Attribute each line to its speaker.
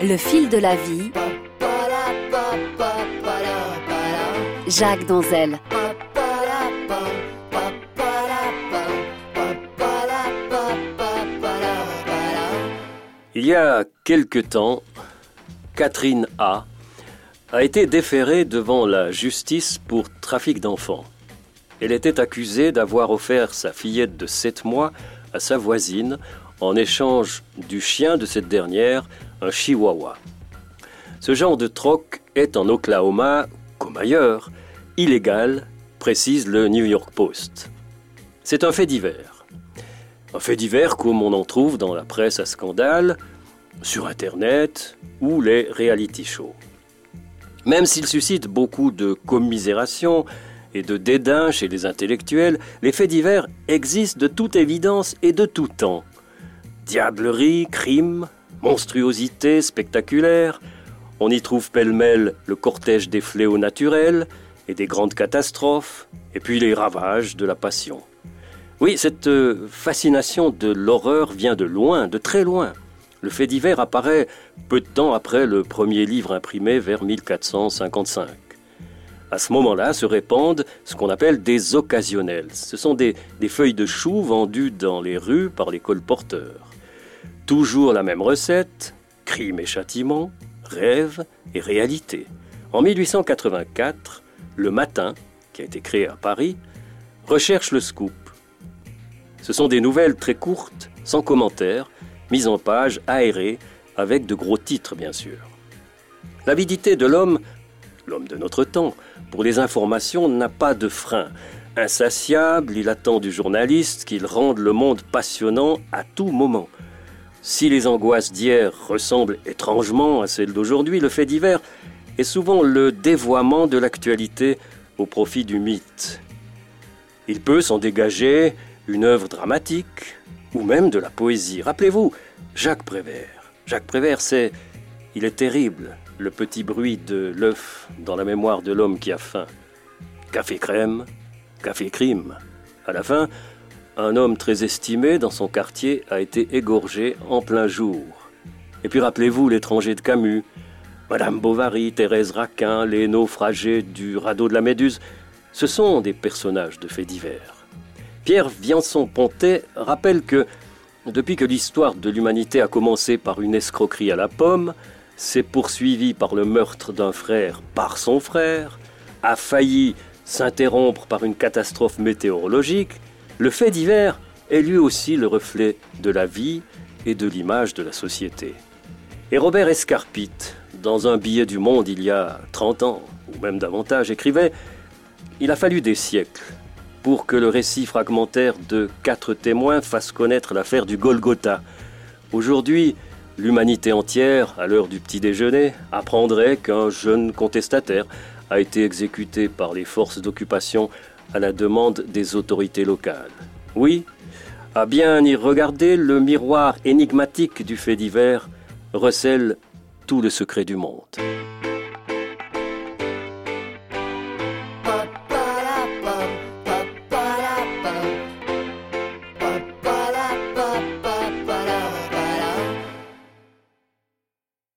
Speaker 1: Le fil de la vie. Jacques Danzel.
Speaker 2: Il y a quelque temps, Catherine A a été déférée devant la justice pour trafic d'enfants. Elle était accusée d'avoir offert sa fillette de 7 mois à sa voisine en échange du chien de cette dernière, un chihuahua. Ce genre de troc est en Oklahoma, comme ailleurs, illégal, précise le New York Post. C'est un fait divers. Un fait divers comme on en trouve dans la presse à scandale, sur Internet ou les reality shows. Même s'il suscite beaucoup de commisération et de dédain chez les intellectuels, les faits divers existent de toute évidence et de tout temps. Diablerie, crime, monstruosité spectaculaire, on y trouve pêle-mêle le cortège des fléaux naturels et des grandes catastrophes, et puis les ravages de la passion. Oui, cette euh, fascination de l'horreur vient de loin, de très loin. Le fait divers apparaît peu de temps après le premier livre imprimé vers 1455. À ce moment-là se répandent ce qu'on appelle des occasionnels. Ce sont des, des, feuilles de chou vendues dans les rues par les colporteurs. Toujours la même recette, crime et châtiment, rêve et réalité. En 1884, Le Matin, qui a été créé à Paris, recherche le scoop. Ce sont des nouvelles très courtes, sans commentaires, mise en page, aérée, avec de gros titres bien sûr. L'avidité de l'homme, l'homme de notre temps, pour les informations n'a pas de frein. Insatiable, il attend du journaliste qu'il rende le monde passionnant à tout moment. Si les angoisses d'hier ressemblent étrangement à celles d'aujourd'hui, le fait divers est souvent le dévoiement de l'actualité au profit du mythe. Il peut s'en dégager une œuvre dramatique, ou même de la poésie. Rappelez-vous, Jacques Prévert. Jacques Prévert, c'est. Il est terrible, le petit bruit de l'œuf dans la mémoire de l'homme qui a faim. Café crème, café crime. À la fin, un homme très estimé dans son quartier a été égorgé en plein jour. Et puis rappelez-vous l'étranger de Camus, Madame Bovary, Thérèse Raquin, les naufragés du radeau de la Méduse. Ce sont des personnages de faits divers. Pierre Viançon-Pontet rappelle que depuis que l'histoire de l'humanité a commencé par une escroquerie à la pomme, s'est poursuivie par le meurtre d'un frère par son frère, a failli s'interrompre par une catastrophe météorologique, le fait divers est lui aussi le reflet de la vie et de l'image de la société. Et Robert Escarpite, dans un billet du Monde il y a 30 ans, ou même davantage, écrivait Il a fallu des siècles pour que le récit fragmentaire de quatre témoins fasse connaître l'affaire du Golgotha. Aujourd'hui, l'humanité entière, à l'heure du petit déjeuner, apprendrait qu'un jeune contestataire a été exécuté par les forces d'occupation à la demande des autorités locales. Oui, à bien y regarder, le miroir énigmatique du fait divers recèle tout le secret du monde.